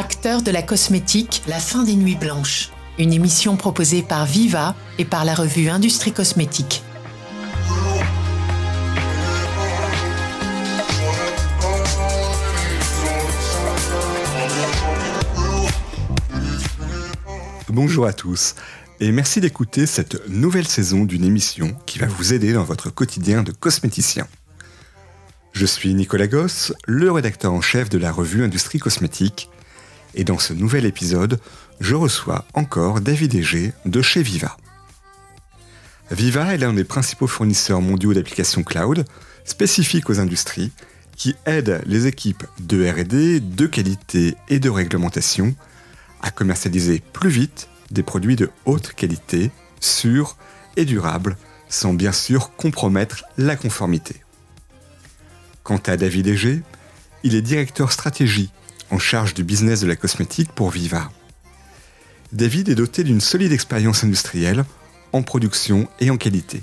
Acteurs de la cosmétique, la fin des nuits blanches. Une émission proposée par Viva et par la revue Industrie Cosmétique. Bonjour à tous et merci d'écouter cette nouvelle saison d'une émission qui va vous aider dans votre quotidien de cosméticien. Je suis Nicolas Goss, le rédacteur en chef de la revue Industrie Cosmétique, et dans ce nouvel épisode, je reçois encore David Egé de chez Viva. Viva est l'un des principaux fournisseurs mondiaux d'applications cloud spécifiques aux industries qui aident les équipes de RD, de qualité et de réglementation à commercialiser plus vite des produits de haute qualité, sûrs et durables, sans bien sûr compromettre la conformité. Quant à David Egé, il est directeur stratégie en charge du business de la cosmétique pour Viva. David est doté d'une solide expérience industrielle en production et en qualité.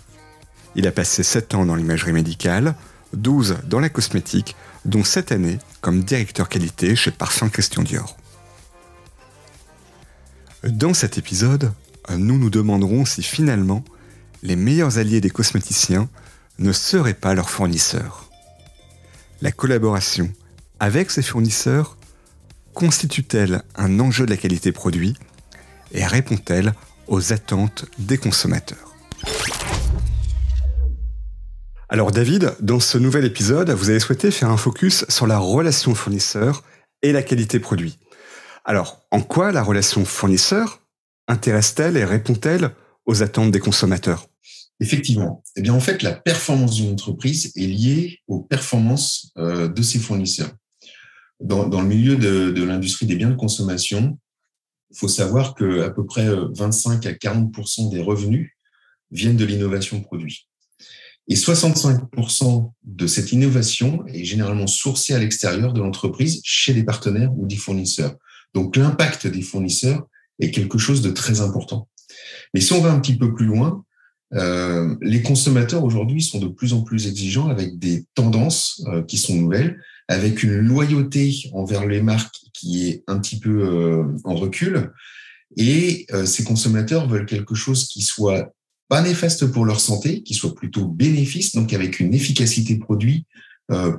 Il a passé 7 ans dans l'imagerie médicale, 12 dans la cosmétique, dont 7 années comme directeur qualité chez Parfum Christian Dior. Dans cet épisode, nous nous demanderons si finalement les meilleurs alliés des cosméticiens ne seraient pas leurs fournisseurs. La collaboration avec ces fournisseurs constitue-t-elle un enjeu de la qualité produit et répond-elle aux attentes des consommateurs? Alors David, dans ce nouvel épisode, vous avez souhaité faire un focus sur la relation fournisseur et la qualité produit. Alors, en quoi la relation fournisseur intéresse-t-elle et répond-elle aux attentes des consommateurs? Effectivement. Eh bien, en fait, la performance d'une entreprise est liée aux performances euh, de ses fournisseurs. Dans, le milieu de, l'industrie des biens de consommation, il faut savoir que à peu près 25 à 40 des revenus viennent de l'innovation produit. Et 65% de cette innovation est généralement sourcée à l'extérieur de l'entreprise, chez des partenaires ou des fournisseurs. Donc l'impact des fournisseurs est quelque chose de très important. Mais si on va un petit peu plus loin, euh, les consommateurs aujourd'hui sont de plus en plus exigeants avec des tendances euh, qui sont nouvelles, avec une loyauté envers les marques qui est un petit peu euh, en recul. Et ces consommateurs veulent quelque chose qui soit pas néfaste pour leur santé, qui soit plutôt bénéfice, donc avec une efficacité produit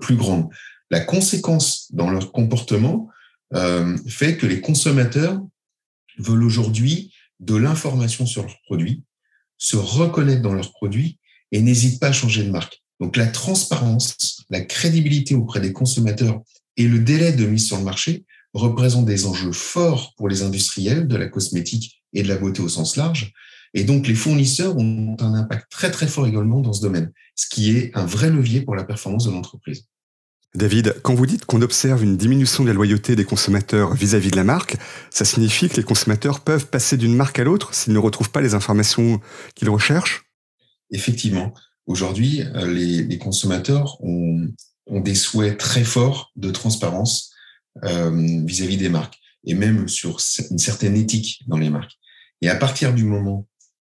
plus grande. La conséquence dans leur comportement, euh, fait que les consommateurs veulent aujourd'hui de l'information sur leurs produits, se reconnaître dans leurs produits et n'hésitent pas à changer de marque. Donc la transparence, la crédibilité auprès des consommateurs et le délai de mise sur le marché représentent des enjeux forts pour les industriels de la cosmétique et de la beauté au sens large. Et donc les fournisseurs ont un impact très très fort également dans ce domaine, ce qui est un vrai levier pour la performance de l'entreprise. David, quand vous dites qu'on observe une diminution de la loyauté des consommateurs vis-à-vis de la marque, ça signifie que les consommateurs peuvent passer d'une marque à l'autre s'ils ne retrouvent pas les informations qu'ils recherchent? Effectivement. Aujourd'hui, euh, les, consommateurs ont, des souhaits très forts de transparence euh, vis-à-vis des marques et même sur une certaine éthique dans les marques. Et à partir du moment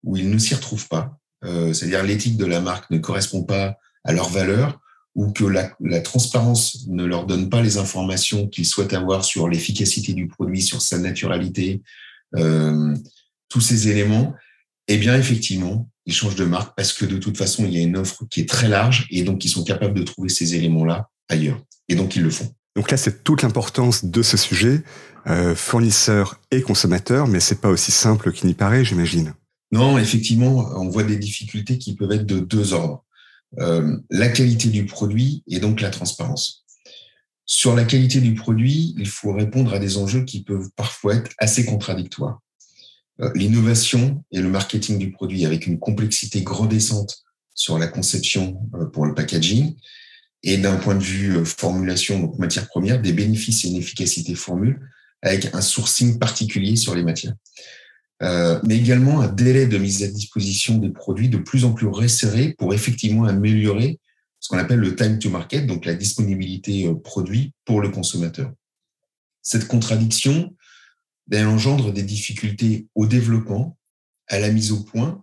où ils ne s'y retrouvent pas, euh, c'est-à-dire l'éthique de la marque ne correspond pas à leurs valeurs, ou que la, transparence ne leur donne pas les informations qu'ils souhaitent avoir sur l'efficacité du produit, sur sa naturalité, euh, tous ces éléments, eh bien, effectivement, ils changent de marque parce que de toute façon, il y a une offre qui est très large et donc ils sont capables de trouver ces éléments-là ailleurs. Et donc, ils le font. Donc là, c'est toute l'importance de ce sujet, euh, fournisseurs et consommateurs, mais c'est pas aussi simple qu'il n'y paraît, j'imagine. Non, effectivement, on voit des difficultés qui peuvent être de deux ordres. Euh, la qualité du produit et donc la transparence. Sur la qualité du produit, il faut répondre à des enjeux qui peuvent parfois être assez contradictoires. Euh, l'innovation et le marketing du produit avec une complexité grandissante sur la conception euh, pour le packaging et d'un point de vue formulation, donc matière première, des bénéfices et une efficacité formule avec un sourcing particulier sur les matières. Euh, mais également un délai de mise à disposition des produits de plus en plus resserré pour effectivement améliorer ce qu'on appelle le time to market, donc la disponibilité euh, produit pour le consommateur. Cette contradiction ben, engendre des difficultés au développement, à la mise au point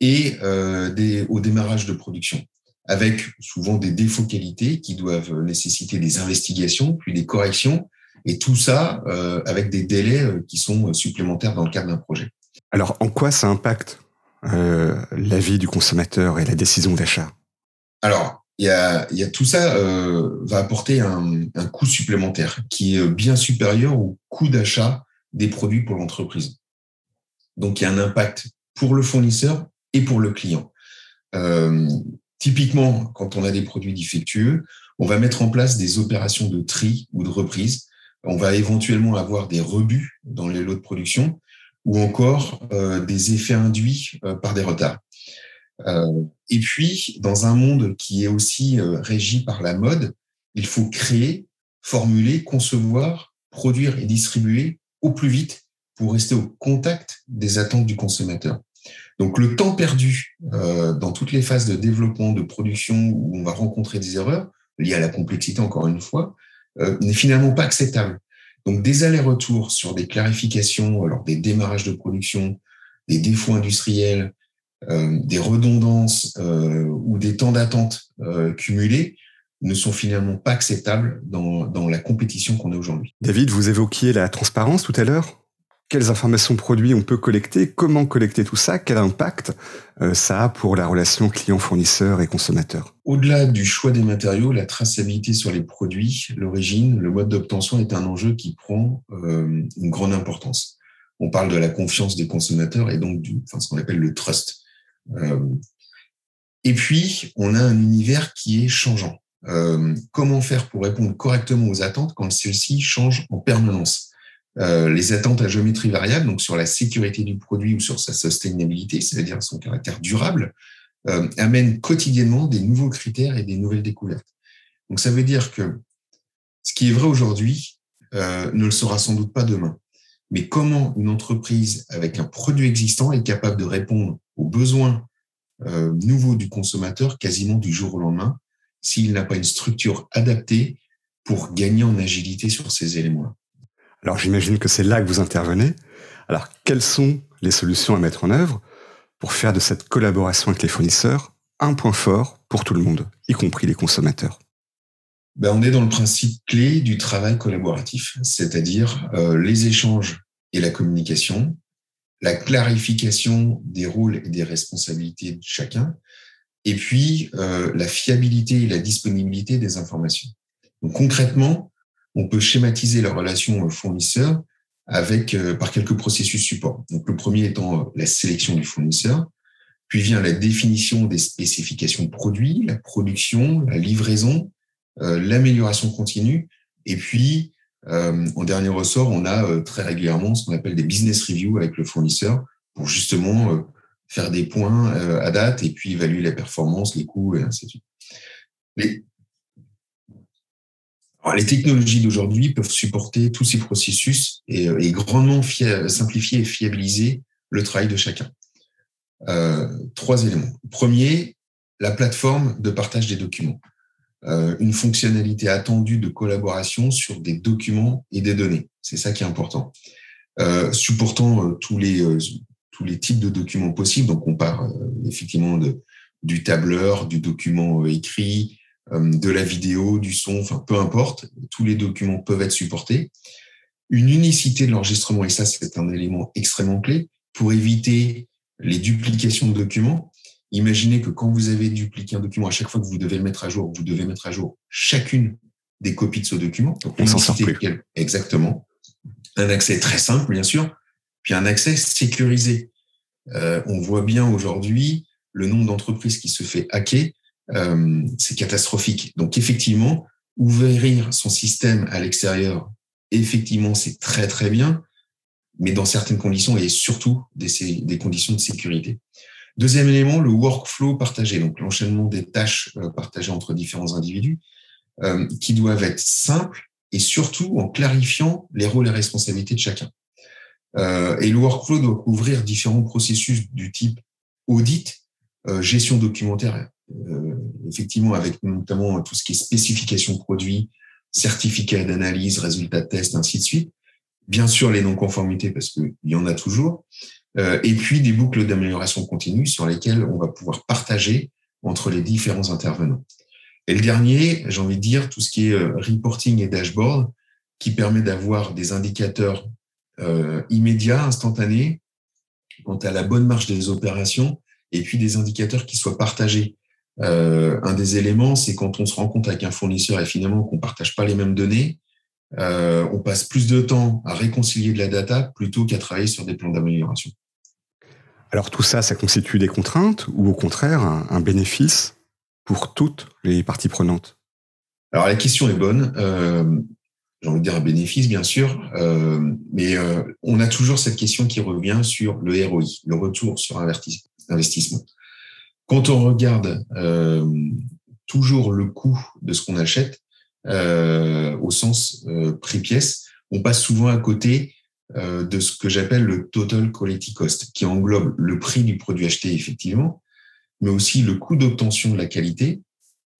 et euh, des, au démarrage de production, avec souvent des défauts qualité qui doivent nécessiter des investigations, puis des corrections, Et tout ça avec des délais qui sont supplémentaires dans le cadre d'un projet. Alors, en quoi ça impacte la vie du consommateur et la décision d'achat? Alors, il y a, y a, tout ça va apporter un, un, coût supplémentaire qui est bien supérieur au coût d'achat des produits pour l'entreprise. Donc, il y a un impact pour le fournisseur et pour le client. Euh, typiquement, quand on a des produits défectueux, on va mettre en place des opérations de tri ou de reprise. On va éventuellement avoir des rebuts dans les lots de production ou encore euh, des effets induits euh, par des retards. Et puis, dans un monde qui est aussi régi par la mode, il faut créer, formuler, concevoir, produire et distribuer au plus vite pour rester au contact des attentes du consommateur. Donc le temps perdu euh, dans toutes les phases de développement, de production où on va rencontrer des erreurs liées à la complexité, encore une fois, euh, n'est finalement pas acceptable. Donc des allers-retours sur des clarifications lors des démarrages de production, des défauts industriels, euh, des redondances ou des temps d'attente cumulés ne sont finalement pas acceptables dans, dans la compétition qu'on a aujourd'hui. David, vous évoquiez la transparence tout à l'heure quelles informations produits on peut collecter, comment collecter tout ça, quel impact euh, ça a pour la relation client-fournisseur et consommateur? Au-delà du choix des matériaux, la traçabilité sur les produits, l'origine, le mode d'obtention est un enjeu qui prend euh, une grande importance. On parle de la confiance des consommateurs et donc du, enfin, ce qu'on appelle le trust. Euh, et puis, on a un univers qui est changeant. Comment faire pour répondre correctement aux attentes quand celles-ci changent en permanence? Euh, les attentes à géométrie variable, donc sur la sécurité du produit ou sur sa sustainabilité, c'est-à-dire son caractère durable, euh, amènent quotidiennement des nouveaux critères et des nouvelles découvertes. Donc ça veut dire que ce qui est vrai aujourd'hui euh, ne le sera sans doute pas demain. Mais comment une entreprise avec un produit existant est capable de répondre aux besoins euh, nouveaux du consommateur quasiment du jour au lendemain s'il n'a pas une structure adaptée pour gagner en agilité sur ces éléments-là. Alors j'imagine que c'est là que vous intervenez. Alors quelles sont les solutions à mettre en œuvre pour faire de cette collaboration avec les fournisseurs un point fort pour tout le monde, y compris les consommateurs? Ben, On est dans le principe clé du travail collaboratif, c'est-à-dire euh, les échanges et la communication, la clarification des rôles et des responsabilités de chacun, et puis euh, la fiabilité et la disponibilité des informations. Donc concrètement, on peut schématiser la relation fournisseur avec euh, par quelques processus support. Donc le premier étant euh, la sélection du fournisseur, puis vient la définition des spécifications produits, la production, la livraison, euh, l'amélioration continue, et puis en dernier ressort, on a très régulièrement ce qu'on appelle des business reviews avec le fournisseur pour justement faire des points à date et puis évaluer la performance, les coûts et ainsi de suite. Les technologies d'aujourd'hui peuvent supporter tous ces processus et, euh, grandement simplifier et fiabiliser le travail de chacun. Euh, trois éléments. Premier, la plateforme de partage des documents. Euh, une fonctionnalité attendue de collaboration sur des documents et des données. C'est ça qui est important. supportant tous les tous les types de documents possibles. Donc, on part effectivement de, du tableur, du document écrit, euh, de la vidéo, du son, enfin peu importe, tous les documents peuvent être supportés. Une unicité de l'enregistrement, et ça c'est un élément extrêmement clé, pour éviter les duplications de documents. Imaginez que quand vous avez dupliqué un document, à chaque fois que vous devez le mettre à jour, vous devez mettre à jour chacune des copies de ce document. On s'en sort plus. Exactement. Un accès très simple, bien sûr, puis un accès sécurisé. Euh, on voit bien aujourd'hui le nombre d'entreprises qui se fait hacker euh, c'est catastrophique. Donc effectivement, ouvrir son système à l'extérieur, effectivement, c'est très très bien, mais dans certaines conditions et surtout des, conditions de sécurité. Deuxième élément, le workflow partagé, donc l'enchaînement des tâches euh, partagées entre différents individus, qui doivent être simples et surtout en clarifiant les rôles et responsabilités de chacun. Euh, et le workflow doit couvrir différents processus du type audit, euh, gestion documentaire euh, effectivement, avec notamment tout ce qui est spécification produit, certificat d'analyse, résultats de test, ainsi de suite. Bien sûr, les non-conformités, parce qu'il y en a toujours. Euh, et puis, des boucles d'amélioration continue sur lesquelles on va pouvoir partager entre les différents intervenants. Et le dernier, j'ai envie de dire, tout ce qui est euh, reporting et dashboard, qui permet d'avoir des indicateurs euh, immédiats, instantanés, quant à la bonne marche des opérations, et puis des indicateurs qui soient partagés. Euh, un des éléments, c'est quand on se rend compte avec un fournisseur et finalement qu'on ne partage pas les mêmes données, euh, on passe plus de temps à réconcilier de la data plutôt qu'à travailler sur des plans d'amélioration. Alors tout ça, ça constitue des contraintes ou au contraire un, bénéfice pour toutes les parties prenantes? Alors la question est bonne. Euh, j'ai envie de dire un bénéfice, bien sûr, euh, mais euh, on a toujours cette question qui revient sur le ROI, le retour sur investissement. Quand on regarde euh, toujours le coût de ce qu'on achète, euh, au sens euh, prix-pièce, on passe souvent à côté euh, de ce que j'appelle le total quality cost, qui englobe le prix du produit acheté effectivement, mais aussi le coût d'obtention de la qualité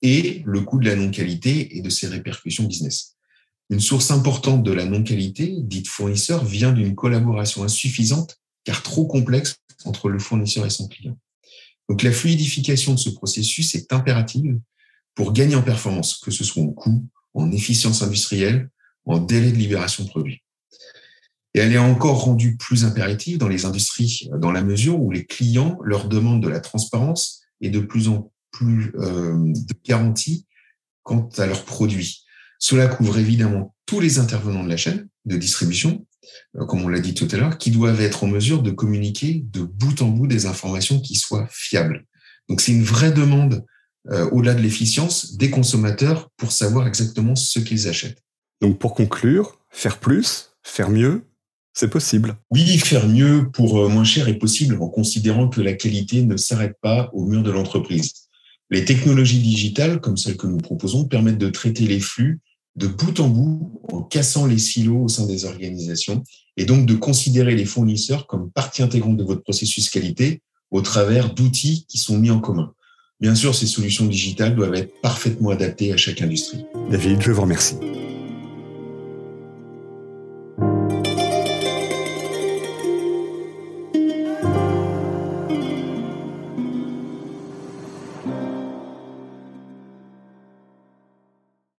et le coût de la non-qualité et de ses répercussions business. Une source importante de la non-qualité, dite fournisseur, vient d'une collaboration insuffisante, car trop complexe, entre le fournisseur et son client. Donc la fluidification de ce processus est impérative pour gagner en performance, que ce soit en coût, en efficience industrielle, en délai de libération de produits. Et elle est encore rendue plus impérative dans les industries, dans la mesure où les clients leur demandent de la transparence et de plus en plus euh, de garanties quant à leurs produits. Cela couvre évidemment tous les intervenants de la chaîne de distribution, euh, comme on l'a dit tout à l'heure, qui doivent être en mesure de communiquer de bout en bout des informations qui soient fiables. Donc c'est une vraie demande euh, au-delà de l'efficience des consommateurs pour savoir exactement ce qu'ils achètent. Donc pour conclure, faire plus, faire mieux, c'est possible. Oui, faire mieux pour euh, moins cher est possible en considérant que la qualité ne s'arrête pas au mur de l'entreprise. Les technologies digitales, comme celles que nous proposons, permettent de traiter les flux de bout en bout en cassant les silos au sein des organisations et donc de considérer les fournisseurs comme partie intégrante de votre processus qualité au travers d'outils qui sont mis en commun. Bien sûr, ces solutions digitales doivent être parfaitement adaptées à chaque industrie. David, je vous remercie.